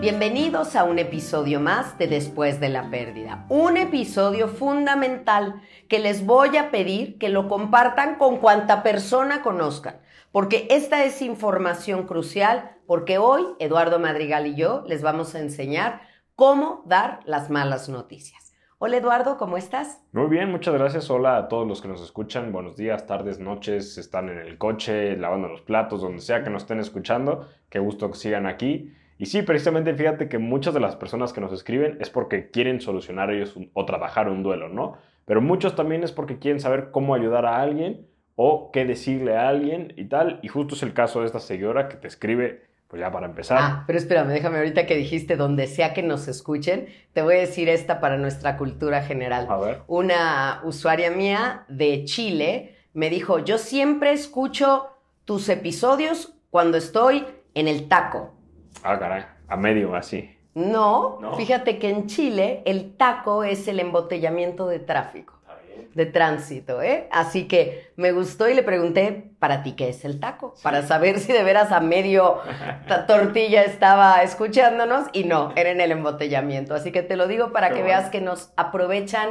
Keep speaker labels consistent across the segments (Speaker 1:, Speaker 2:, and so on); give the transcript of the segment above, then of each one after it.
Speaker 1: Bienvenidos a un episodio más de Después de la Pérdida. Un episodio fundamental que les voy a pedir que lo compartan con cuanta persona conozcan, porque esta es información crucial, porque hoy Eduardo Madrigal y yo les vamos a enseñar cómo dar las malas noticias. Hola Eduardo, ¿cómo estás?
Speaker 2: Muy bien, muchas gracias. Hola a todos los que nos escuchan. Buenos días, tardes, noches, están en el coche, lavando los platos, donde sea que nos estén escuchando. Qué gusto que sigan aquí. Y sí, precisamente fíjate que muchas de las personas que nos escriben es porque quieren solucionar ellos o trabajar un duelo, ¿no? Pero muchos también es porque quieren saber cómo ayudar a alguien o qué decirle a alguien y tal. Y justo es el caso de esta seguidora que te escribe, pues ya para empezar.
Speaker 1: Ah, pero espérame, déjame ahorita que dijiste donde sea que nos escuchen, te voy a decir esta para nuestra cultura general.
Speaker 2: A ver.
Speaker 1: Una usuaria mía de Chile me dijo, yo siempre escucho tus episodios cuando estoy en el taco.
Speaker 2: Ah, caray, a medio así.
Speaker 1: No,
Speaker 2: No.
Speaker 1: fíjate que en Chile el taco es el embotellamiento de tráfico,
Speaker 2: Está bien.
Speaker 1: de tránsito, ¿eh? Así que me gustó y le pregunté, ¿para ti qué es el taco? Para saber si de veras a medio tortilla estaba escuchándonos y no, era en el embotellamiento. Así que te lo digo para que
Speaker 2: bueno.
Speaker 1: veas que nos aprovechan.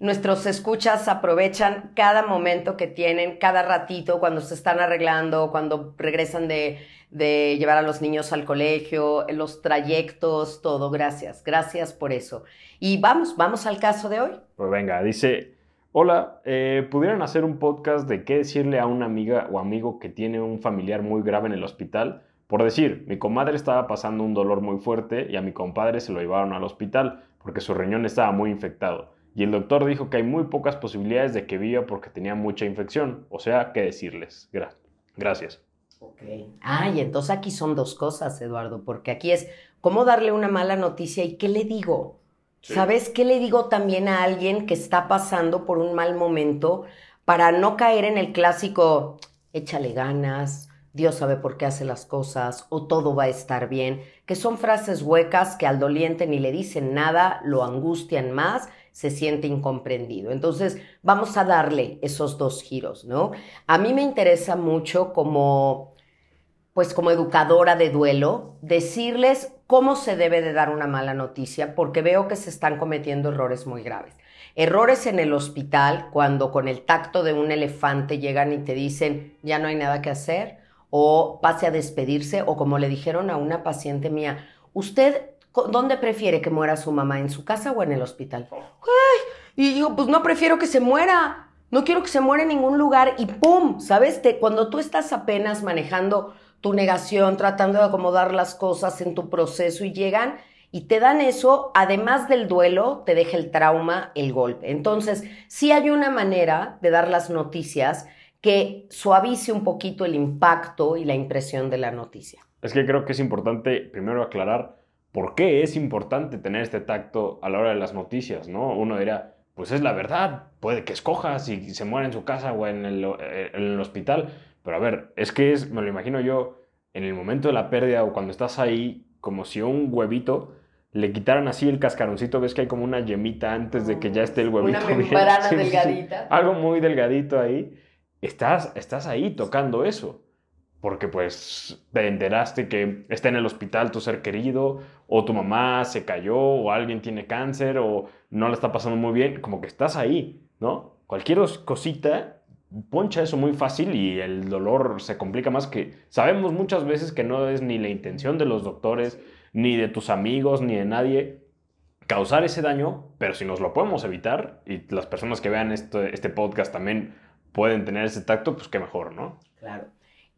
Speaker 1: Nuestros escuchas aprovechan cada momento que tienen, cada ratito, cuando se están arreglando, cuando regresan de, de llevar a los niños al colegio, los trayectos, todo. Gracias, gracias por eso. Y vamos, vamos al caso de hoy.
Speaker 2: Pues venga, dice, hola, eh, ¿pudieran hacer un podcast de qué decirle a una amiga o amigo que tiene un familiar muy grave en el hospital? Por decir, mi comadre estaba pasando un dolor muy fuerte y a mi compadre se lo llevaron al hospital porque su riñón estaba muy infectado. Y el doctor dijo que hay muy pocas posibilidades de que viva porque tenía mucha infección. O sea, ¿qué decirles? Gra- gracias.
Speaker 1: Ok. Ah, y entonces aquí son dos cosas, Eduardo, porque aquí es cómo darle una mala noticia y qué le digo.
Speaker 2: Sí.
Speaker 1: ¿Sabes qué le digo también a alguien que está pasando por un mal momento para no caer en el clásico, échale ganas, Dios sabe por qué hace las cosas o todo va a estar bien, que son frases huecas que al doliente ni le dicen nada, lo angustian más, se siente incomprendido. Entonces, vamos a darle esos dos giros, ¿no? A mí me interesa mucho como pues como educadora de duelo, decirles cómo se debe de dar una mala noticia, porque veo que se están cometiendo errores muy graves. Errores en el hospital, cuando con el tacto de un elefante llegan y te dicen, ya no hay nada que hacer, o pase a despedirse, o como le dijeron a una paciente mía, ¿usted dónde prefiere que muera su mamá, en su casa o en el hospital? ¡Ay! Y digo, pues no prefiero que se muera. No quiero que se muera en ningún lugar y ¡pum! ¿Sabes? Te- cuando tú estás apenas manejando tu negación, tratando de acomodar las cosas en tu proceso y llegan y te dan eso, además del duelo, te deja el trauma, el golpe. Entonces, sí hay una manera de dar las noticias que suavice un poquito el impacto y la impresión de la noticia.
Speaker 2: Es que creo que es importante primero aclarar por qué es importante tener este tacto a la hora de las noticias, ¿no? Uno dirá, pues es la verdad, puede que escoja si se muere en su casa o en el, eh, en el hospital, pero a ver, es que es, me lo imagino yo, en el momento de la pérdida o cuando estás ahí, como si un huevito le quitaran así el cascaroncito, ves que hay como una yemita antes de que ya esté el huevito
Speaker 1: Una
Speaker 2: bien.
Speaker 1: membrana
Speaker 2: Sí, sí, sí.
Speaker 1: delgadita.
Speaker 2: Algo muy delgadito ahí. Estás, estás ahí tocando eso porque pues te enteraste que está en el hospital tu ser querido, o tu mamá se cayó, o alguien tiene cáncer, o no la está pasando muy bien, como que estás ahí, ¿no? Cualquier os- cosita poncha eso muy fácil y el dolor se complica más que sabemos muchas veces que no es ni la intención de los doctores, ni de tus amigos, ni de nadie causar ese daño, pero si nos lo podemos evitar y las personas que vean este, este podcast también pueden tener ese tacto, pues qué mejor, ¿no?
Speaker 1: Claro.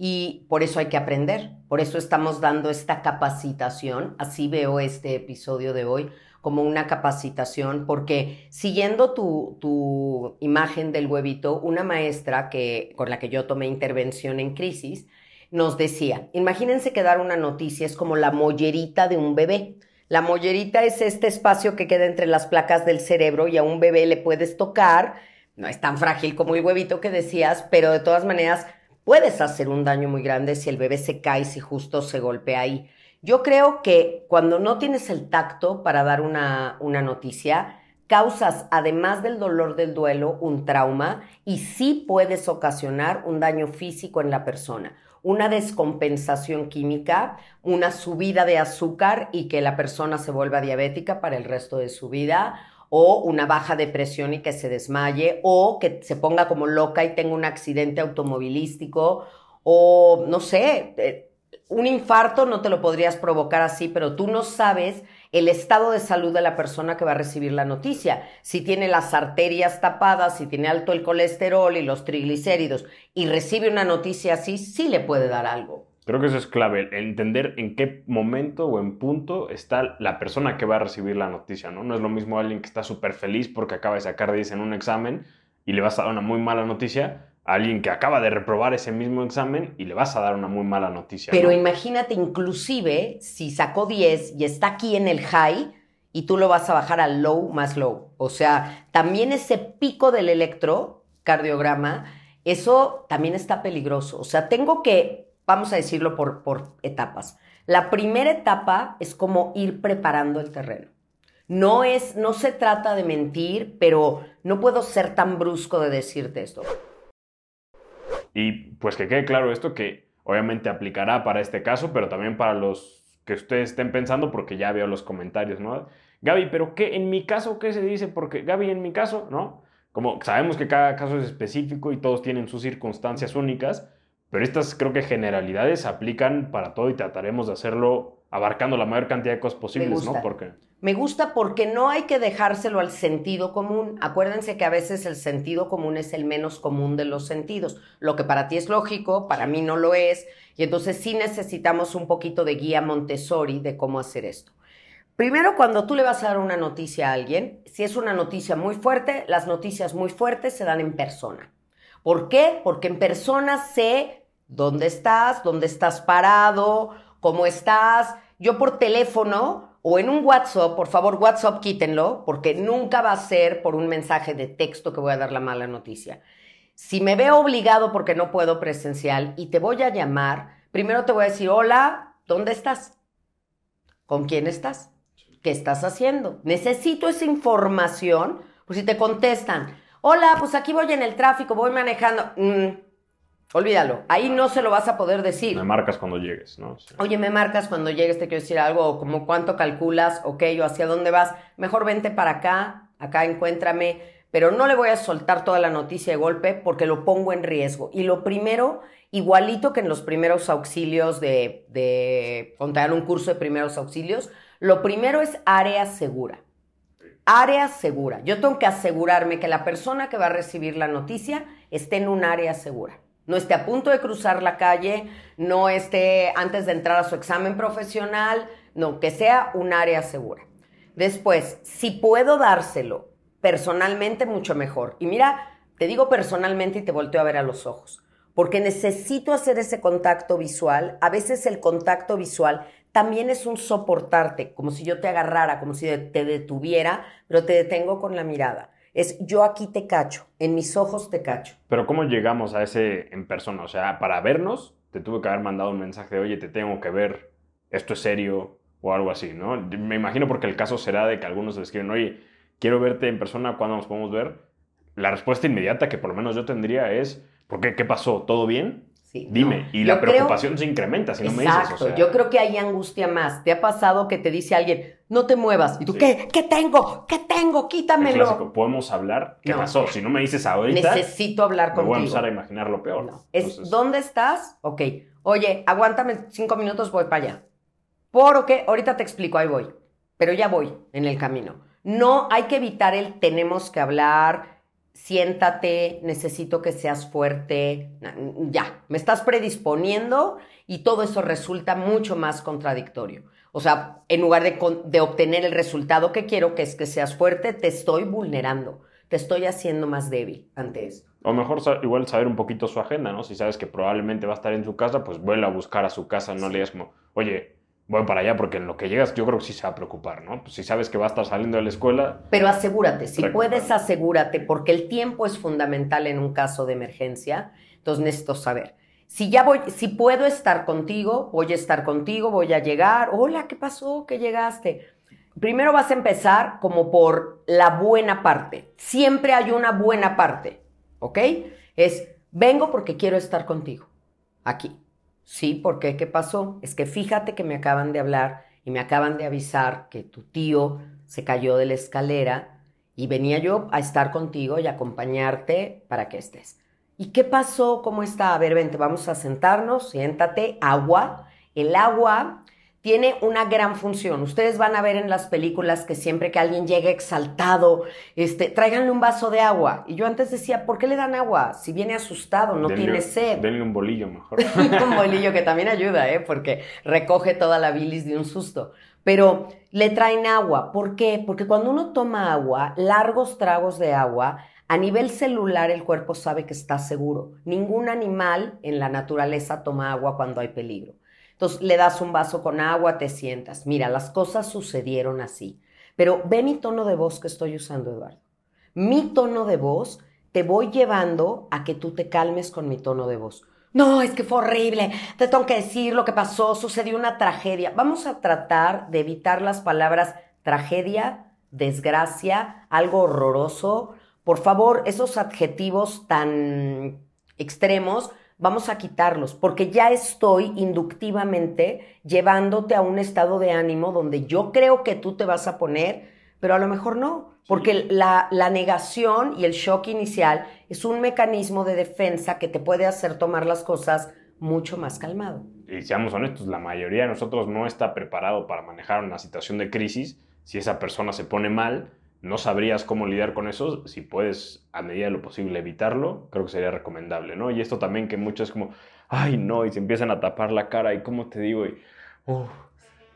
Speaker 1: Y por eso hay que aprender, por eso estamos dando esta capacitación, así veo este episodio de hoy como una capacitación, porque siguiendo tu, tu imagen del huevito, una maestra que, con la que yo tomé intervención en crisis nos decía, imagínense que dar una noticia es como la mollerita de un bebé. La mollerita es este espacio que queda entre las placas del cerebro y a un bebé le puedes tocar. No es tan frágil como el huevito que decías, pero de todas maneras puedes hacer un daño muy grande si el bebé se cae, si justo se golpea ahí. Yo creo que cuando no tienes el tacto para dar una, una noticia, causas, además del dolor del duelo, un trauma y sí puedes ocasionar un daño físico en la persona, una descompensación química, una subida de azúcar y que la persona se vuelva diabética para el resto de su vida, o una baja de presión y que se desmaye, o que se ponga como loca y tenga un accidente automovilístico, o no sé, eh, un infarto no te lo podrías provocar así, pero tú no sabes el estado de salud de la persona que va a recibir la noticia. Si tiene las arterias tapadas, si tiene alto el colesterol y los triglicéridos y recibe una noticia así, sí le puede dar algo.
Speaker 2: Creo que eso es clave, entender en qué momento o en punto está la persona que va a recibir la noticia, ¿no? No es lo mismo alguien que está súper feliz porque acaba de sacar 10 en un examen y le vas a dar una muy mala noticia alguien que acaba de reprobar ese mismo examen y le vas a dar una muy mala noticia.
Speaker 1: Pero imagínate inclusive si sacó 10 y está aquí en el high y tú lo vas a bajar al low más low. O sea, también ese pico del electrocardiograma, eso también está peligroso. O sea, tengo que, vamos a decirlo por, etapas. La primera etapa es como ir preparando el terreno. No es, no se trata de mentir, pero no puedo ser tan brusco de decirte esto.
Speaker 2: Y pues que quede claro esto que obviamente aplicará para este caso, pero también para los que ustedes estén pensando, porque ya veo los comentarios, ¿no? Gaby, pero ¿qué en mi caso qué se dice? Porque Gaby, en mi caso, ¿no? Como sabemos que cada caso es específico y todos tienen sus circunstancias únicas, pero estas creo que generalidades aplican para todo y trataremos de hacerlo abarcando la mayor cantidad de cosas posibles, ¿no? Porque
Speaker 1: me gusta porque no hay que dejárselo al sentido común. Acuérdense que a veces el sentido común es el menos común de los sentidos. Lo que para ti es lógico, para mí no lo es. Y entonces sí necesitamos un poquito de guía Montessori de cómo hacer esto. Primero, cuando tú le vas a dar una noticia a alguien, si es una noticia muy fuerte, las noticias muy fuertes se dan en persona. ¿Por qué? Porque en persona sé dónde estás, dónde estás parado, cómo estás. Yo por teléfono o en un WhatsApp, por favor, WhatsApp quítenlo, porque nunca va a ser por un mensaje de texto que voy a dar la mala noticia. Si me veo obligado porque no puedo presencial y te voy a llamar, primero te voy a decir, hola, ¿dónde estás? ¿Con quién estás? ¿Qué estás haciendo? Necesito esa información, pues si te contestan, hola, pues aquí voy en el tráfico, voy manejando. Mm, Olvídalo, ahí no se lo vas a poder decir.
Speaker 2: Me marcas cuando llegues, ¿no?
Speaker 1: Oye, me marcas cuando llegues, te quiero decir algo, como cuánto calculas, ok, o hacia dónde vas. Mejor vente para acá, acá encuéntrame, pero no le voy a soltar toda la noticia de golpe porque lo pongo en riesgo. Y lo primero, igualito que en los primeros auxilios de, de contar un curso de primeros auxilios, lo primero es área segura. Área segura. Yo tengo que asegurarme que la persona que va a recibir la noticia esté en un área segura no esté a punto de cruzar la calle, no esté antes de entrar a su examen profesional, no, que sea un área segura. Después, si puedo dárselo personalmente, mucho mejor. Y mira, te digo personalmente y te volteo a ver a los ojos, porque necesito hacer ese contacto visual. A veces el contacto visual también es un soportarte, como si yo te agarrara, como si te detuviera, pero te detengo con la mirada. Es yo aquí te cacho, en mis ojos te cacho.
Speaker 2: Pero ¿cómo llegamos a ese en persona? O sea, para vernos, te tuve que haber mandado un mensaje de, oye, te tengo que ver, esto es serio o algo así, ¿no? Me imagino porque el caso será de que algunos le escriben, oye, quiero verte en persona, ¿cuándo nos podemos ver? La respuesta inmediata que por lo menos yo tendría es, ¿por qué? ¿Qué pasó? ¿Todo bien? Dime, y la preocupación se incrementa si no me dices.
Speaker 1: Exacto, yo creo que hay angustia más. ¿Te ha pasado que te dice alguien, no te muevas? ¿Y tú qué? ¿Qué tengo? ¿Qué tengo? Quítamelo.
Speaker 2: ¿podemos hablar? ¿Qué pasó? Si no me dices ahorita.
Speaker 1: Necesito hablar contigo.
Speaker 2: voy a empezar a imaginar lo peor.
Speaker 1: Es, ¿Dónde estás? Ok. Oye, aguántame cinco minutos, voy para allá. ¿Por qué? Ahorita te explico, ahí voy. Pero ya voy en el camino. No hay que evitar el tenemos que hablar siéntate, necesito que seas fuerte, ya, me estás predisponiendo y todo eso resulta mucho más contradictorio. O sea, en lugar de, obtener el resultado que quiero, que es que seas fuerte, te estoy vulnerando, te estoy haciendo más débil ante esto.
Speaker 2: O mejor igual saber un poquito su agenda, ¿no? Si sabes que probablemente va a estar en su casa, pues vuelve a buscar a su casa, no le digas como, oye, voy para allá porque en lo que llegas yo creo que sí se va a preocupar, ¿no? Pues si sabes que va a estar saliendo de la escuela.
Speaker 1: Pero asegúrate, si puedes, asegúrate, porque el tiempo es fundamental en un caso de emergencia. Entonces necesito saber. Si ya voy, si puedo estar contigo, voy a estar contigo, voy a llegar. Hola, ¿qué pasó? ¿Qué llegaste? Primero vas a empezar como por la buena parte. Siempre hay una buena parte, ¿ok? Es, vengo porque quiero estar contigo, aquí. Sí, ¿por qué? ¿Qué pasó? Es que fíjate que me acaban de hablar y me acaban de avisar que tu tío se cayó de la escalera y venía yo a estar contigo y acompañarte para que estés. ¿Y qué pasó? ¿Cómo está? A ver, vente, vamos a sentarnos, siéntate, agua. El agua tiene una gran función. Ustedes van a ver en las películas que siempre que alguien llega exaltado, este, tráiganle un vaso de agua. Y yo antes decía, ¿por qué le dan agua? Si viene asustado, no
Speaker 2: denle-
Speaker 1: tiene sed.
Speaker 2: Denle un bolillo mejor.
Speaker 1: un bolillo que también ayuda, ¿eh? Porque recoge toda la bilis de un susto. Pero le traen agua. ¿Por qué? Porque cuando uno toma agua, largos tragos de agua, a nivel celular el cuerpo sabe que está seguro. Ningún animal en la naturaleza toma agua cuando hay peligro. Entonces le das un vaso con agua, te sientas. Mira, las cosas sucedieron así. Pero ve mi tono de voz que estoy usando, Eduardo. Mi tono de voz te voy llevando a que tú te calmes con mi tono de voz. No, es que fue horrible. Te tengo que decir lo que pasó. Sucedió una tragedia. Vamos a tratar de evitar las palabras tragedia, desgracia, algo horroroso. Por favor, esos adjetivos tan extremos, vamos a quitarlos, porque ya estoy inductivamente llevándote a un estado de ánimo donde yo creo que tú te vas a poner, pero a lo mejor no, porque la, la negación y el shock inicial es un mecanismo de defensa que te puede hacer tomar las cosas mucho más calmado.
Speaker 2: Y seamos honestos, la mayoría de nosotros no está preparado para manejar una situación de crisis. Si esa persona se pone mal, no sabrías cómo lidiar con eso. Si puedes, a medida de lo posible, evitarlo, creo que sería recomendable, ¿no? Y esto también que muchos como, ay, no, y se empiezan a tapar la cara, y cómo te digo, y,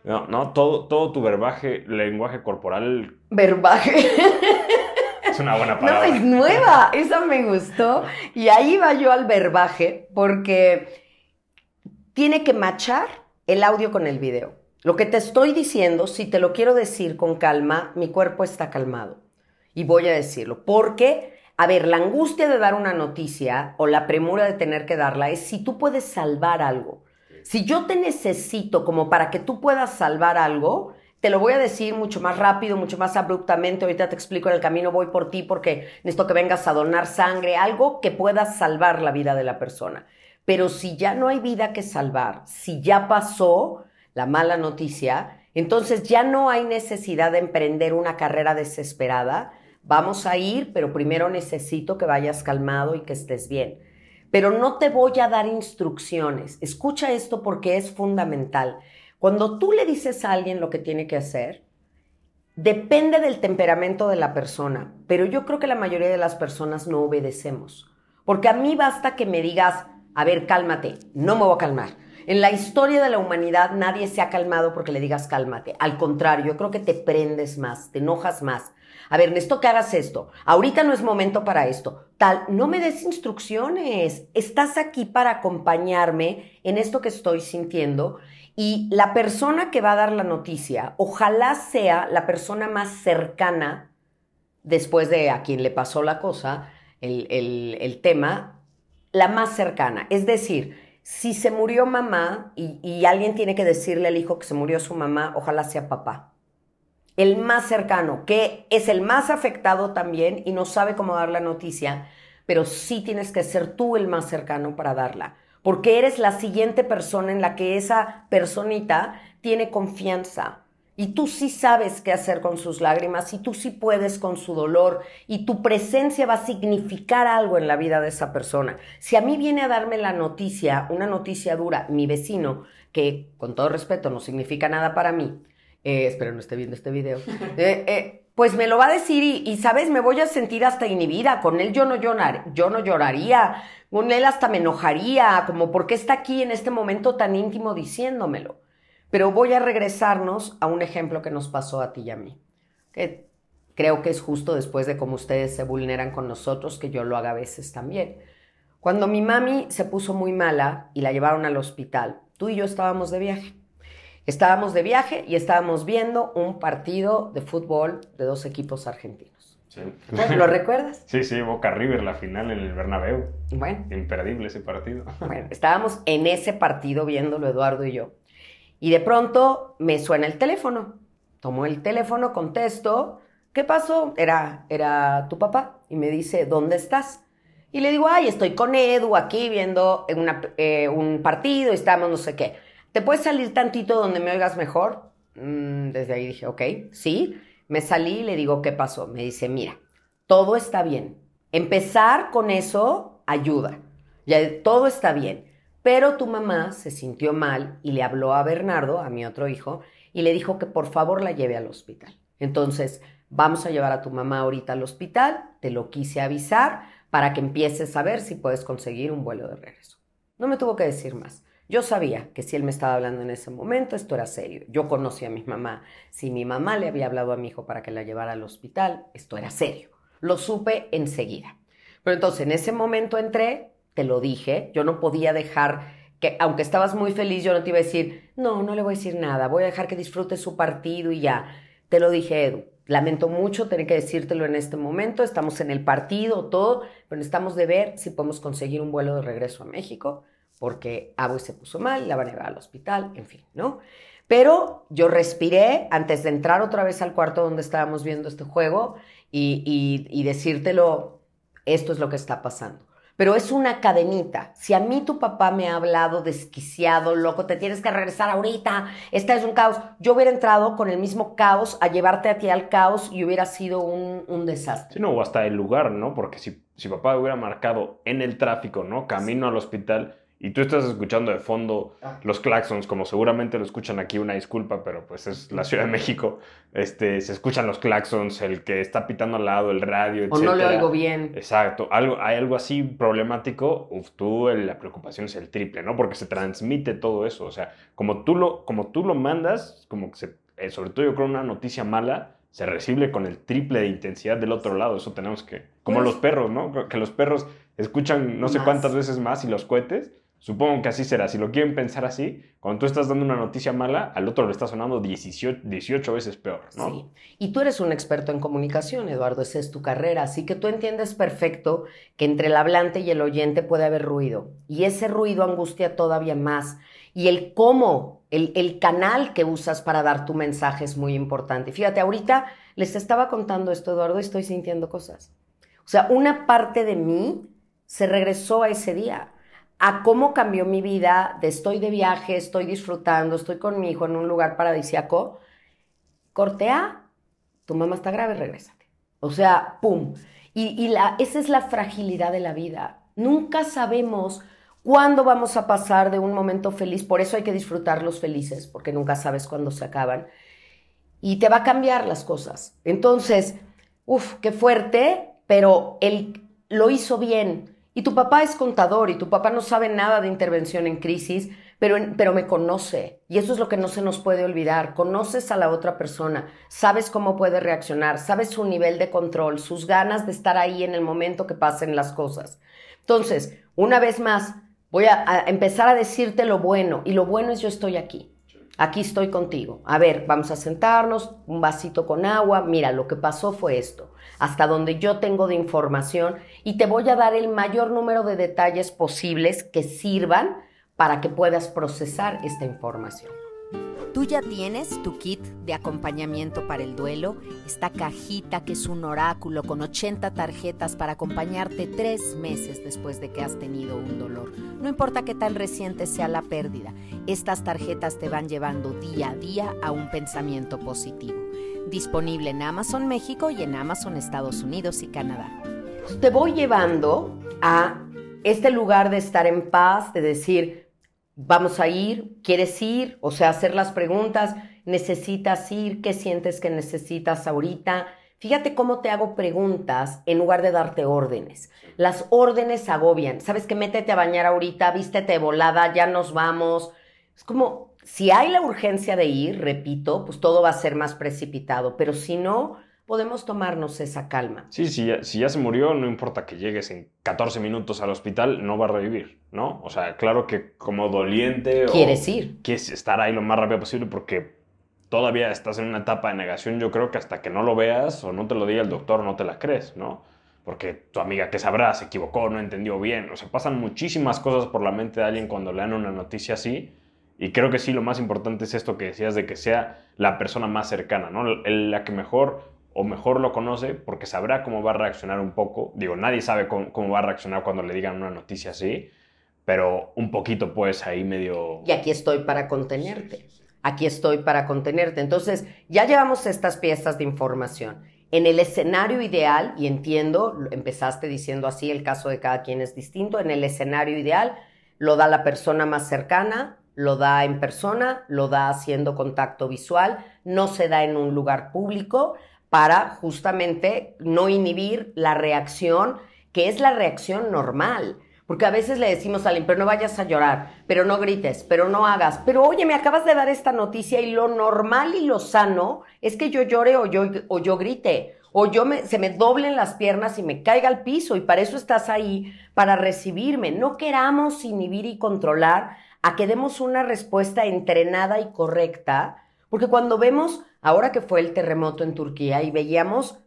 Speaker 2: no, no, todo, todo tu verbaje, lenguaje corporal
Speaker 1: Verbaje.
Speaker 2: es una buena
Speaker 1: No,
Speaker 2: palabra.
Speaker 1: es nueva, esa me gustó. Y ahí va yo al verbaje, porque tiene que machar el audio con el video. Lo que te estoy diciendo, si te lo quiero decir con calma, mi cuerpo está calmado. Y voy a decirlo. Porque, a ver, la angustia de dar una noticia o la premura de tener que darla es si tú puedes salvar algo. Si yo te necesito como para que tú puedas salvar algo, te lo voy a decir mucho más rápido, mucho más abruptamente. Ahorita te explico en el camino, voy por ti porque necesito que vengas a donar sangre, algo que pueda salvar la vida de la persona. Pero si ya no hay vida que salvar, si ya pasó la mala noticia, entonces ya no hay necesidad de emprender una carrera desesperada. Vamos a ir, pero primero necesito que vayas calmado y que estés bien. Pero no te voy a dar instrucciones. Escucha esto porque es fundamental. Cuando tú le dices a alguien lo que tiene que hacer, depende del temperamento de la persona, pero yo creo que la mayoría de las personas no obedecemos. Porque a mí basta que me digas, a ver, cálmate, no me voy a calmar. En la historia de la humanidad nadie se ha calmado porque le digas cálmate. Al contrario, yo creo que te prendes más, te enojas más. A ver, necesito que hagas esto. Ahorita no es momento para esto. Tal, no me des instrucciones. Estás aquí para acompañarme en esto que estoy sintiendo. Y la persona que va a dar la noticia, ojalá sea la persona más cercana, después de a quien le pasó la cosa, el, el, el tema, la más cercana. Es decir, si se murió mamá y, alguien tiene que decirle al hijo que se murió su mamá, ojalá sea papá. El más cercano, que es el más afectado también y no sabe cómo dar la noticia, pero sí tienes que ser tú el más cercano para darla, porque eres la siguiente persona en la que esa personita tiene confianza. Y tú sí sabes qué hacer con sus lágrimas y tú sí puedes con su dolor y tu presencia va a significar algo en la vida de esa persona. Si a mí viene a darme la noticia, una noticia dura, mi vecino, que con todo respeto no significa nada para mí, eh, espero no esté viendo este video, eh, eh, pues me lo va a decir y, y, sabes, me voy a sentir hasta inhibida. Con él yo no, llorar, yo no lloraría, con él hasta me enojaría, como porque está aquí en este momento tan íntimo diciéndomelo. Pero voy a regresarnos a un ejemplo que nos pasó a ti y a mí, que creo que es justo después de cómo ustedes se vulneran con nosotros, que yo lo haga a veces también. Cuando mi mami se puso muy mala y la llevaron al hospital, tú y yo estábamos de viaje. Estábamos de viaje y estábamos viendo un partido de fútbol de dos equipos argentinos.
Speaker 2: Sí.
Speaker 1: ¿Lo recuerdas?
Speaker 2: Sí, sí, Boca River, la final en el Bernabéu.
Speaker 1: Bueno,
Speaker 2: Imperdible ese partido.
Speaker 1: bueno, estábamos en ese partido viéndolo Eduardo y yo. Y de pronto me suena el teléfono. Tomo el teléfono, contesto. ¿Qué pasó? Era, era tu papá. Y me dice, ¿dónde estás? Y le digo, ay, estoy con Edu aquí viendo una- eh, un partido, estamos no sé qué. ¿Te puedes salir tantito donde me oigas mejor? Mm, desde ahí dije, ok, sí. Me salí y le digo, ¿qué pasó? Me dice, mira, todo está bien. Empezar con eso ayuda. Ya todo está bien. Pero tu mamá se sintió mal y le habló a Bernardo, a mi otro hijo, y le dijo que por favor la lleve al hospital. Entonces, vamos a llevar a tu mamá ahorita al hospital, te lo quise avisar para que empieces a ver si puedes conseguir un vuelo de regreso. No me tuvo que decir más. Yo sabía que si él me estaba hablando en ese momento, esto era serio. Yo conocía a mi mamá. Si mi mamá le había hablado a mi hijo para que la llevara al hospital, esto era serio. Lo supe enseguida. Pero entonces en ese momento entré, te lo dije, yo no podía dejar que, aunque estabas muy feliz, yo no te iba a decir, no, no le voy a decir nada, voy a dejar que disfrute su partido y ya. Te lo dije, Edu. Lamento mucho tener que decírtelo en este momento, estamos en el partido, todo, pero necesitamos de ver si podemos conseguir un vuelo de regreso a México, porque Abu se puso mal, la van a llevar al hospital, en fin, ¿no? Pero yo respiré antes de entrar otra vez al cuarto donde estábamos viendo este juego y, y, y decírtelo, esto es lo que está pasando. Pero es una cadenita. Si a mí tu papá me ha hablado desquiciado, loco, te tienes que regresar ahorita, esta es un caos, yo hubiera entrado con el mismo caos a llevarte a ti al caos y hubiera sido un, un desastre.
Speaker 2: Sí, no, o hasta el lugar, ¿no? Porque si, si papá hubiera marcado en el tráfico, ¿no? Camino al hospital y tú estás escuchando de fondo
Speaker 1: Ah.
Speaker 2: los claxons, como seguramente lo escuchan aquí, una disculpa, pero pues es la Ciudad de México, este, se escuchan los claxons, el que está pitando al lado, el radio,
Speaker 1: O no le oigo bien.
Speaker 2: Exacto, algo, hay algo así problemático, uf, tú la preocupación es el triple, ¿no? Porque se transmite todo eso, o sea, como tú lo, como tú lo mandas, como que se, eh, sobre todo yo creo una noticia mala, se recibe con el triple de intensidad del otro lado, eso tenemos que, como
Speaker 1: Pues-
Speaker 2: los perros, ¿no? Que los perros escuchan no sé
Speaker 1: Más.
Speaker 2: cuántas veces más y los cohetes, supongo que así será, si lo quieren pensar así, cuando tú estás dando una noticia mala, al otro le está sonando 18, 18 veces peor, ¿no?
Speaker 1: Sí. Y tú eres un experto en comunicación, Eduardo, esa es tu carrera, así que tú entiendes perfecto que entre el hablante y el oyente puede haber ruido. Y ese ruido angustia todavía más. Y el cómo, el, el canal que usas para dar tu mensaje es muy importante. Fíjate, ahorita les estaba contando esto, Eduardo, y estoy sintiendo cosas. O sea, una parte de mí se regresó a ese día, a cómo cambió mi vida, de estoy de viaje, estoy disfrutando, estoy con mi hijo en un lugar paradisiaco. Cortea, tu mamá está grave, regrésate. O sea, pum. Y, y la, esa es la fragilidad de la vida. Nunca sabemos cuándo vamos a pasar de un momento feliz, por eso hay que disfrutar los felices, porque nunca sabes cuándo se acaban. Y te va a cambiar las cosas. Entonces, uff, qué fuerte, pero él lo hizo bien. Y tu papá es contador y tu papá no sabe nada de intervención en crisis, pero, pero me conoce. Y eso es lo que no se nos puede olvidar. Conoces a la otra persona, sabes cómo puede reaccionar, sabes su nivel de control, sus ganas de estar ahí en el momento que pasen las cosas. Entonces, una vez más, voy a, empezar a decirte lo bueno. Y lo bueno es yo estoy aquí. Aquí estoy contigo. A ver, vamos a sentarnos, un vasito con agua. Mira, lo que pasó fue esto. Hasta donde yo tengo de información y te voy a dar el mayor número de detalles posibles que sirvan para que puedas procesar esta información.
Speaker 3: Tú ya tienes tu kit de acompañamiento para el duelo, esta cajita que es un oráculo con 80 tarjetas para acompañarte tres meses después de que has tenido un dolor. No importa qué tan reciente sea la pérdida, estas tarjetas te van llevando día a día a un pensamiento positivo. Disponible en Amazon México y en Amazon Estados Unidos y Canadá.
Speaker 1: Te voy llevando a este lugar de estar en paz, de decir, vamos a ir, ¿quieres ir? O sea, hacer las preguntas, ¿necesitas ir? ¿Qué sientes que necesitas ahorita? Fíjate cómo te hago preguntas en lugar de darte órdenes. Las órdenes agobian. ¿Sabes que métete a bañar ahorita, vístete volada, ya nos vamos? Es como, si hay la urgencia de ir, repito, pues todo va a ser más precipitado, pero si no, podemos tomarnos esa calma.
Speaker 2: Sí, si ya, si ya se murió, no importa que llegues en 14 minutos al hospital, no va a revivir, ¿no? O sea, claro que como doliente...
Speaker 1: Quieres ir.
Speaker 2: Quieres estar ahí lo más rápido posible porque todavía estás en una etapa de negación. Yo creo que hasta que no lo veas o no te lo diga el doctor, no te la crees, ¿no? Porque tu amiga que sabrá se equivocó, no entendió bien. O sea, pasan muchísimas cosas por la mente de alguien cuando le dan una noticia así. Y creo que sí, lo más importante es esto que decías de que sea la persona más cercana, ¿no? La que mejor o mejor lo conoce porque sabrá cómo va a reaccionar un poco. Digo, nadie sabe cómo, va a reaccionar cuando le digan una noticia así, pero un poquito pues ahí medio...
Speaker 1: Y aquí estoy para contenerte. Aquí estoy para contenerte. Entonces, ya llevamos estas piezas de información. En el escenario ideal, y entiendo, empezaste diciendo así, el caso de cada quien es distinto, en el escenario ideal lo da la persona más cercana, lo da en persona, lo da haciendo contacto visual, no se da en un lugar público, para justamente no inhibir la reacción, que es la reacción normal. Porque a veces le decimos a alguien, pero no vayas a llorar, pero no grites, pero no hagas, pero oye, me acabas de dar esta noticia y lo normal y lo sano es que yo llore o yo, o yo grite, o yo se me doblen las piernas y me caiga al piso y para eso estás ahí, para recibirme. No queramos inhibir y controlar a que demos una respuesta entrenada y correcta porque cuando vemos, ahora que fue el terremoto en Turquía y veíamos,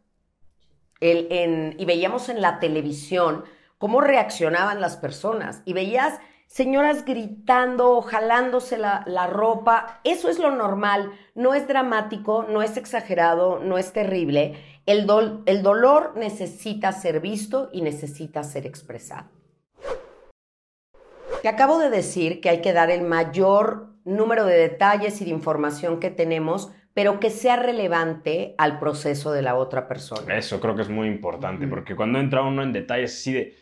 Speaker 1: el, en, y veíamos en la televisión cómo reaccionaban las personas y veías señoras gritando, jalándose la, la, ropa, eso es lo normal, no es dramático, no es exagerado, no es terrible. El, el dolor necesita ser visto y necesita ser expresado. Te acabo de decir que hay que dar el mayor número de detalles y de información que tenemos, pero que sea relevante al proceso de la otra persona.
Speaker 2: Eso creo que es muy importante, porque cuando entra uno en detalles así de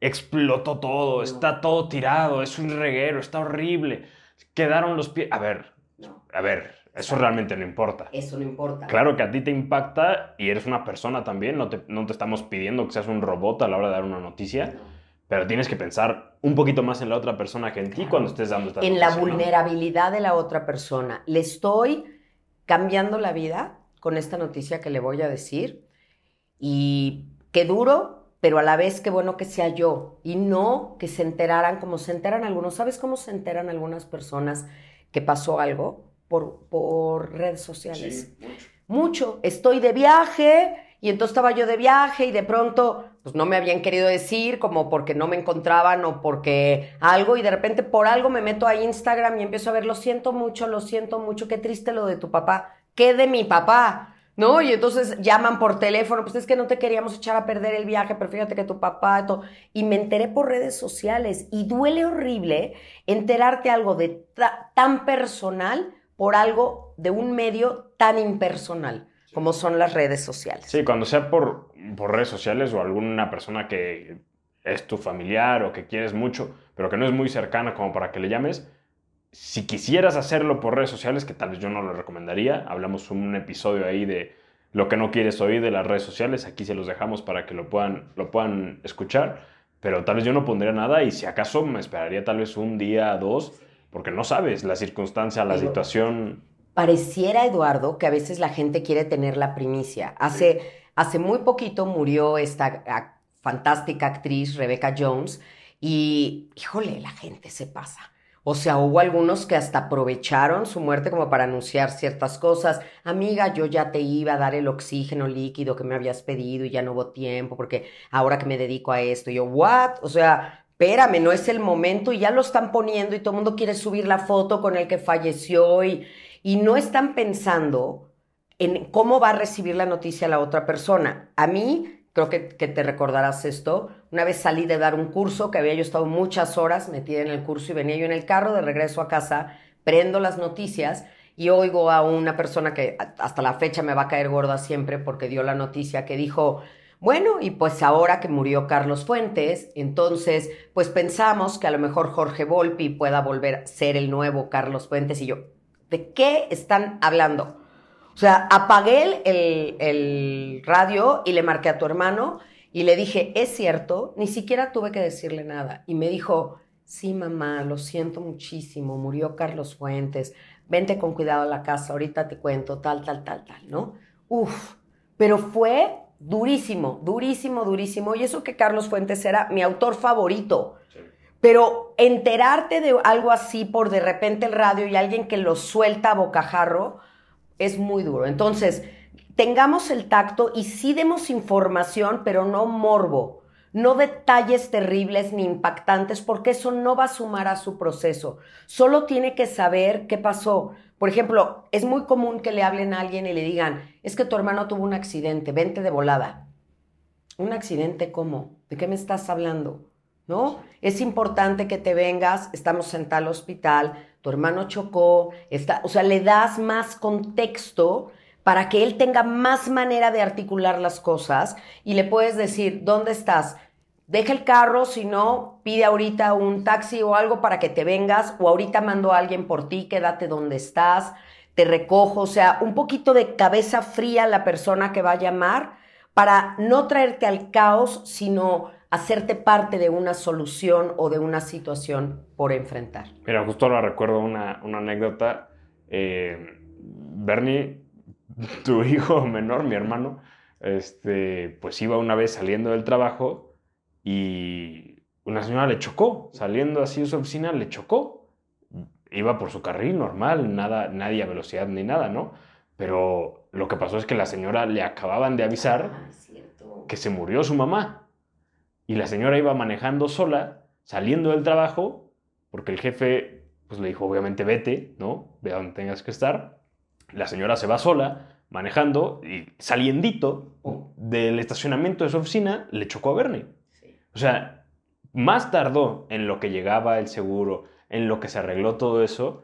Speaker 2: explotó todo, está todo tirado, es un reguero, está horrible, quedaron los pies... A ver, a ver, eso realmente no importa.
Speaker 1: Eso no importa.
Speaker 2: Claro que a ti te impacta y eres una persona también, no te, no te estamos pidiendo que seas un robot a la hora de dar una noticia. Pero tienes que pensar un poquito más en la otra persona que en ti cuando estés dando esta
Speaker 1: En la vulnerabilidad de la otra persona. Le estoy cambiando la vida con esta noticia que le voy a decir. Y qué duro, pero a la vez qué bueno que sea yo. Y no que se enteraran como se enteran algunos. ¿Sabes cómo se enteran algunas personas que pasó algo? Por, por redes sociales. Sí, mucho. mucho. Estoy de viaje y entonces estaba yo de viaje y de pronto pues no me habían querido decir, como porque no me encontraban o porque algo, y de repente por algo me meto a Instagram y empiezo a ver, lo siento mucho, lo siento mucho, qué triste lo de tu papá, qué de mi papá, ¿no? Y entonces llaman por teléfono, pues es que no te queríamos echar a perder el viaje, pero fíjate que tu papá, todo. y me enteré por redes sociales, y duele horrible enterarte algo de tan personal por algo de un medio tan impersonal como son las redes sociales.
Speaker 2: Sí, cuando sea por, por redes sociales o alguna persona que es tu familiar o que quieres mucho, pero que no es muy cercana como para que le llames, si quisieras hacerlo por redes sociales, que tal vez yo no lo recomendaría, hablamos un episodio ahí de lo que no quieres oír de las redes sociales, aquí se los dejamos para que lo puedan, lo puedan escuchar, pero tal vez yo no pondría nada y si acaso me esperaría tal vez un día, dos, porque no sabes la circunstancia, la situación
Speaker 1: pareciera, Eduardo, que a veces la gente quiere tener la primicia. Hace, hace muy poquito murió esta fantástica actriz Rebecca Jones y, híjole, la gente se pasa. O sea, hubo algunos que hasta aprovecharon su muerte como para anunciar ciertas cosas. Amiga, yo ya te iba a dar el oxígeno líquido que me habías pedido y ya no hubo tiempo porque ahora que me dedico a esto, yo, ¿what? O sea, espérame, no es el momento y ya lo están poniendo y todo el mundo quiere subir la foto con el que falleció y, y no están pensando en cómo va a recibir la noticia la otra persona. A mí, creo que, te recordarás esto, una vez salí de dar un curso que había yo estado muchas horas metida en el curso y venía yo en el carro de regreso a casa, prendo las noticias y oigo a una persona que hasta la fecha me va a caer gorda siempre porque dio la noticia que dijo, bueno, y pues ahora que murió Carlos Fuentes, entonces pues pensamos que a lo mejor Jorge Volpi pueda volver a ser el nuevo Carlos Fuentes y yo, ¿De qué están hablando? O sea, apagué el, radio y le marqué a tu hermano y le dije, es cierto, ni siquiera tuve que decirle nada. Y me dijo, sí, mamá, lo siento muchísimo, murió Carlos Fuentes, vente con cuidado a la casa, ahorita te cuento, tal, tal, tal, tal, ¿no? Uf, pero fue durísimo, durísimo, durísimo. Y eso que Carlos Fuentes era mi autor favorito. Pero enterarte de algo así por de repente el radio y alguien que lo suelta a bocajarro es muy duro. Entonces, tengamos el tacto y sí demos información, pero no morbo, no detalles terribles ni impactantes, porque eso no va a sumar a su proceso. Solo tiene que saber qué pasó. Por ejemplo, es muy común que le hablen a alguien y le digan, es que tu hermano tuvo un accidente, vente de volada. ¿Un accidente cómo? ¿De qué me estás hablando? ¿No? Es importante que te vengas, estamos en tal hospital, tu hermano chocó, está, o sea, le das más contexto para que él tenga más manera de articular las cosas y le puedes decir, ¿dónde estás? Deja el carro, si no, pide ahorita un taxi o algo para que te vengas, o ahorita mando a alguien por ti, quédate donde estás, te recojo, o sea, un poquito de cabeza fría la persona que va a llamar para no traerte al caos, sino hacerte parte de una solución o de una situación por enfrentar.
Speaker 2: Mira, justo ahora recuerdo una, anécdota. Eh, Bernie, tu hijo menor, mi hermano, este, pues iba una vez saliendo del trabajo y una señora le chocó, saliendo así de su oficina, le chocó. Iba por su carril normal, nada, nadie a velocidad ni nada, ¿no? Pero lo que pasó es que la señora le acababan de avisar ah, que se murió su mamá. Y la señora iba manejando sola, saliendo del trabajo, porque el jefe pues le dijo, obviamente, vete, ¿no? Ve a donde tengas que estar. La señora se va sola, manejando, y saliendito oh. del estacionamiento de su oficina, le chocó a Bernie. O sea, más tardó en lo que llegaba el seguro, en lo que se arregló todo eso,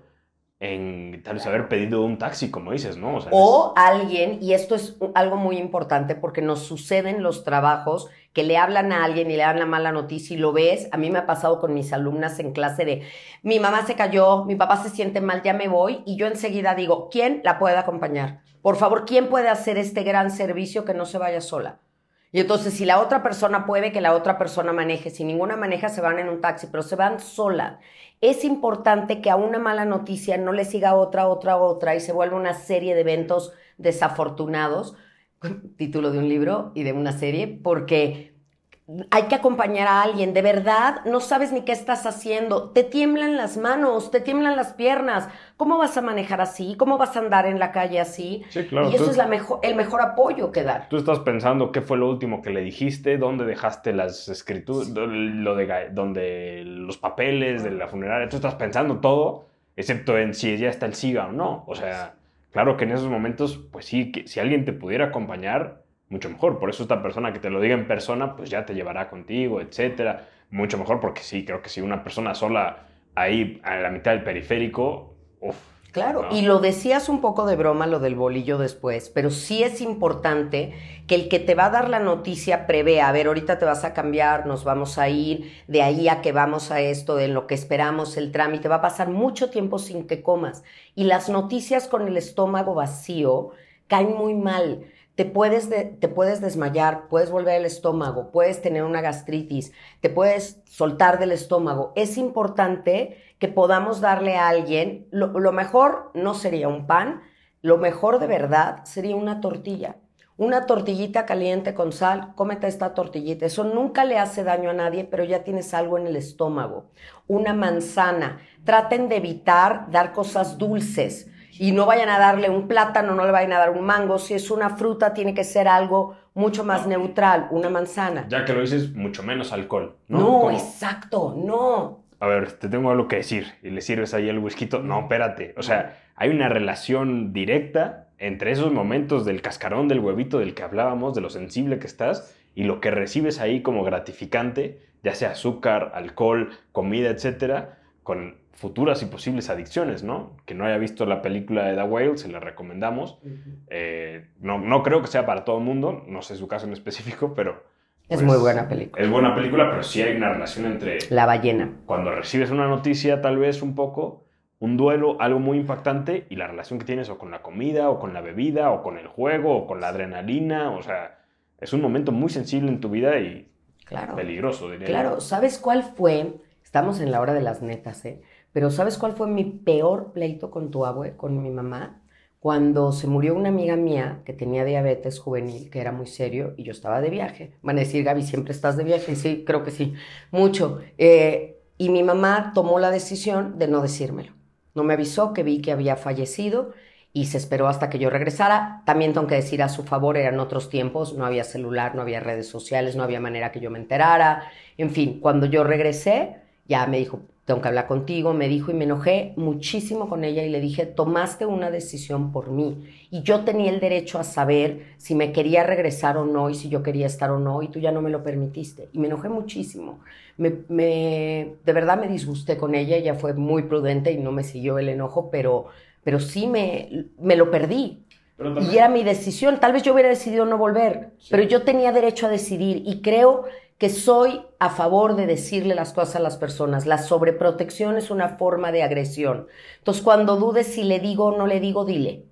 Speaker 2: en tal vez haber pedido un taxi, como dices, ¿no?
Speaker 1: O, alguien, y esto es algo muy importante porque nos suceden los trabajos que le hablan a alguien y le dan la mala noticia y lo ves. A mí me ha pasado con mis alumnas en clase de mi mamá se cayó, mi papá se siente mal, ya me voy, y yo enseguida digo, ¿quién la puede acompañar? Por favor, ¿quién puede hacer este gran servicio que no se vaya sola? Y entonces, si la otra persona puede que la otra persona maneje, si ninguna maneja, se van en un taxi, pero se van sola. Es importante que a una mala noticia no le siga otra, otra, otra y se vuelva una serie de eventos desafortunados, título de un libro y de una serie, porque hay que acompañar a alguien, de verdad no sabes ni qué estás haciendo, te tiemblan las manos, te tiemblan las piernas, ¿cómo vas a manejar así? ¿Cómo vas a andar en la calle así?
Speaker 2: Sí, claro.
Speaker 1: Y eso es la mejor, el mejor apoyo que dar.
Speaker 2: Tú estás pensando qué fue lo último que le dijiste, dónde dejaste las escrituras, lo de donde los papeles de la funeraria, tú estás pensando todo, excepto en si ya está el SIGA o no. O sea, claro que en esos momentos, pues sí, que si alguien te pudiera acompañar, mucho mejor. Por eso esta persona que te lo diga en persona, pues ya te llevará contigo, etcétera. Mucho mejor porque sí, creo que si una persona sola ahí a la mitad del periférico, uff.
Speaker 1: Claro, y lo decías un poco de broma lo del bolillo después, pero sí es importante que el que te va a dar la noticia prevea, a ver, ahorita te vas a cambiar, nos vamos a ir, de ahí a que vamos a esto, de lo que esperamos, el trámite, va a pasar mucho tiempo sin que comas. Y las noticias con el estómago vacío caen muy mal te puedes, te puedes desmayar, puedes volver el estómago, puedes tener una gastritis, te puedes soltar del estómago. Es importante que podamos darle a alguien, lo, lo mejor no sería un pan, lo mejor de verdad sería una tortilla. Una tortillita caliente con sal, cómete esta tortillita. Eso nunca le hace daño a nadie, pero ya tienes algo en el estómago. Una manzana. Traten de evitar dar cosas dulces y no vayan a darle un plátano, no le vayan a dar un mango. Si es una fruta, tiene que ser algo mucho más neutral, una manzana.
Speaker 2: Ya que lo dices, mucho menos alcohol, ¿no?
Speaker 1: No, exacto, no.
Speaker 2: A ver, te tengo algo que decir y le sirves ahí el whisky. No, espérate. O sea, hay una relación directa entre esos momentos del cascarón del huevito del que hablábamos, de lo sensible que estás y lo que recibes ahí como gratificante, ya sea azúcar, alcohol, comida, etcétera, con futuras y posibles adicciones, ¿no? Que no haya visto la película de The Whale, se la recomendamos. Eh, no, no creo que sea para todo el mundo, no sé su caso en específico, pero...
Speaker 1: es muy pues, buena película.
Speaker 2: Es buena película, pero sí hay una relación entre...
Speaker 1: La ballena.
Speaker 2: Cuando recibes una noticia, tal vez un poco, un duelo, algo muy impactante, y la relación que tienes o con la comida, o con la bebida, o con el juego, o con la adrenalina, o sea, es un momento muy sensible en tu vida y claro. peligroso, diría
Speaker 1: Claro, ¿sabes cuál fue? Estamos en la hora de las netas, ¿eh? Pero ¿sabes cuál fue mi peor pleito con tu abue, con mi mamá? cuando se murió una amiga mía que tenía diabetes juvenil, que era muy serio, y yo estaba de viaje. Van a decir, Gaby, ¿siempre estás de viaje? Sí, creo que sí, mucho. Eh, y mi mamá tomó la decisión de no decírmelo. No me avisó que vi que había fallecido y se esperó hasta que yo regresara. También tengo que decir a su favor, eran otros tiempos, no había celular, no había redes sociales, no había manera que yo me enterara. En fin, cuando yo regresé, ya me dijo, tengo que hablar contigo, me dijo y me enojé muchísimo con ella y le dije, tomaste una decisión por mí y yo tenía el derecho a saber si me quería regresar o no y si yo quería estar o no y tú ya no me lo permitiste. Y me enojé muchísimo. Me, de verdad me disgusté con ella, ella fue muy prudente y no me siguió el enojo, pero, pero sí me, me lo perdí. Y era mi decisión. Tal vez yo hubiera decidido no volver, pero yo tenía derecho a decidir y creo que soy a favor de decirle las cosas a las personas. La sobreprotección es una forma de agresión. Entonces, cuando dudes si le digo o no le digo, dile.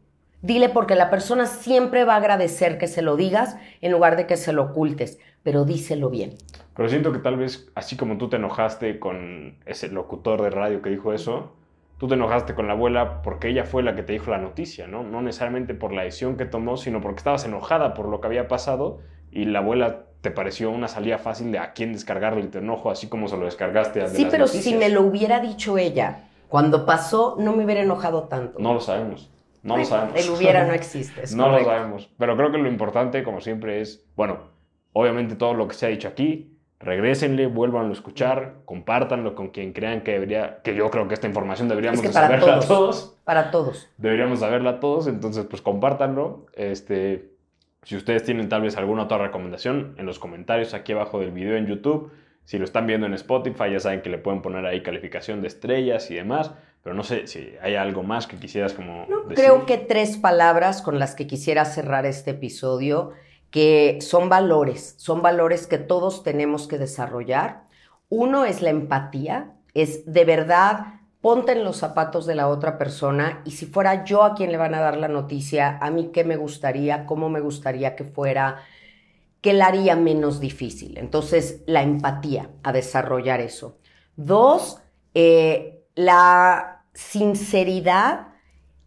Speaker 1: Dile porque la persona siempre va a agradecer que se lo digas en lugar de que se lo ocultes, pero díselo bien.
Speaker 2: Pero siento que tal vez, así como tú te enojaste con ese locutor de radio que dijo eso, tú te enojaste con la abuela porque ella fue la que te dijo la noticia, ¿no? No necesariamente por la decisión que tomó, sino porque estabas enojada por lo que había pasado y la abuela te pareció una salida fácil de a quién descargarle tu enojo, así como se lo descargaste a
Speaker 1: Sí, pero si me lo hubiera dicho ella, cuando pasó, no me hubiera enojado tanto.
Speaker 2: No lo sabemos. No lo sabemos.
Speaker 1: El hubiera no existe.
Speaker 2: no lo sabemos. Pero creo que lo importante, como siempre, es, bueno, obviamente todo lo que se ha dicho aquí, regrésenle, vuélvanlo a escuchar, compártanlo con quien crean que debería, que yo creo que esta información deberíamos saberla a todos.
Speaker 1: Para todos.
Speaker 2: Deberíamos saberla a todos, entonces pues compártanlo. Este, si ustedes tienen tal vez alguna otra recomendación, en los comentarios aquí abajo del video en YouTube. Si lo están viendo en Spotify, ya saben que le pueden poner ahí calificación de estrellas y demás. Pero no sé si hay algo más que quisieras como
Speaker 1: Creo que tres palabras con las que quisiera cerrar este episodio, que son valores, son valores que todos tenemos que desarrollar. Uno es la empatía, es de verdad ponte en los zapatos de la otra persona y si fuera yo a quien le van a dar la noticia, a mí qué me gustaría, cómo me gustaría que fuera, qué la haría menos difícil. Entonces, la empatía, a desarrollar eso. Dos, eh, la sinceridad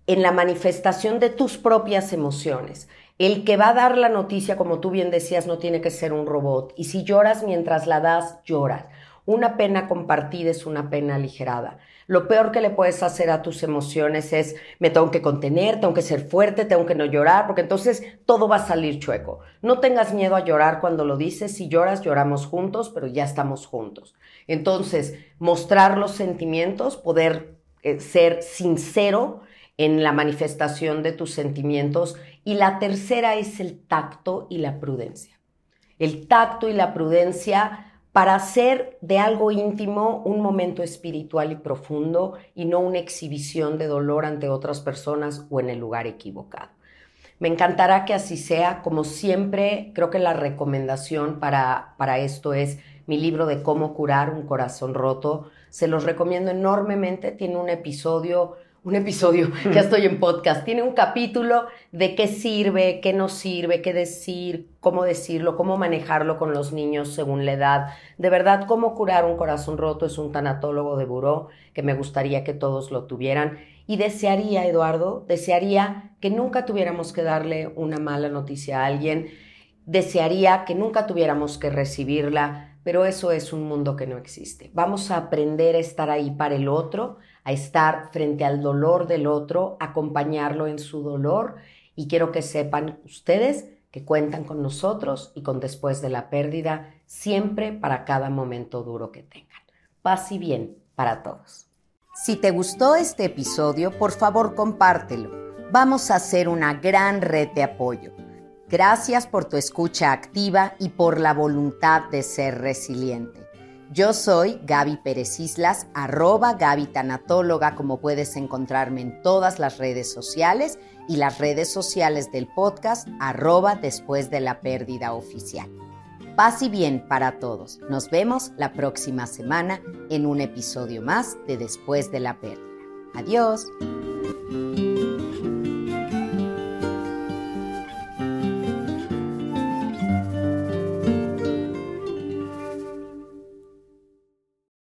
Speaker 1: en la manifestación de tus propias emociones. El que va a dar la noticia, como tú bien decías, no tiene que ser un robot. Y si lloras mientras la das, lloras. Una pena compartida es una pena aligerada. Lo peor que le puedes hacer a tus emociones es, me tengo que contener, tengo que ser fuerte, tengo que no llorar, porque entonces todo va a salir chueco. No tengas miedo a llorar cuando lo dices. Si lloras, lloramos juntos, pero ya estamos juntos. Entonces, mostrar los sentimientos, poder eh, ser sincero en la manifestación de tus sentimientos. Y la tercera es el tacto y la prudencia. El tacto y la prudencia para hacer de algo íntimo un momento espiritual y profundo y no una exhibición de dolor ante otras personas o en el lugar equivocado. Me encantará que así sea. Como siempre, creo que la recomendación para, para esto es mi libro de cómo curar un corazón roto. Se los recomiendo enormemente. Tiene un episodio un episodio, ya estoy en podcast, tiene un capítulo de qué sirve, qué no sirve, qué decir, cómo decirlo, cómo manejarlo con los niños según la edad. De verdad, cómo curar un corazón roto es un tanatólogo de buró que me gustaría que todos lo tuvieran. Y desearía, Eduardo, desearía que nunca tuviéramos que darle una mala noticia a alguien, desearía que nunca tuviéramos que recibirla, pero eso es un mundo que no existe. Vamos a aprender a estar ahí para el otro, a estar frente al dolor del otro, acompañarlo en su dolor y quiero que sepan ustedes que cuentan con nosotros y con después de la pérdida siempre para cada momento duro que tengan. Paz y bien para todos. Si te gustó este episodio, por favor compártelo. Vamos a hacer una gran red de apoyo. Gracias por tu escucha activa y por la voluntad de ser resiliente. Yo soy Gaby Pérez Islas, arroba Gaby como puedes encontrarme en todas las redes sociales y las redes sociales del podcast, arroba después de la pérdida oficial. Paz y bien para todos. Nos vemos la próxima semana en un episodio más de Después de la pérdida. Adiós.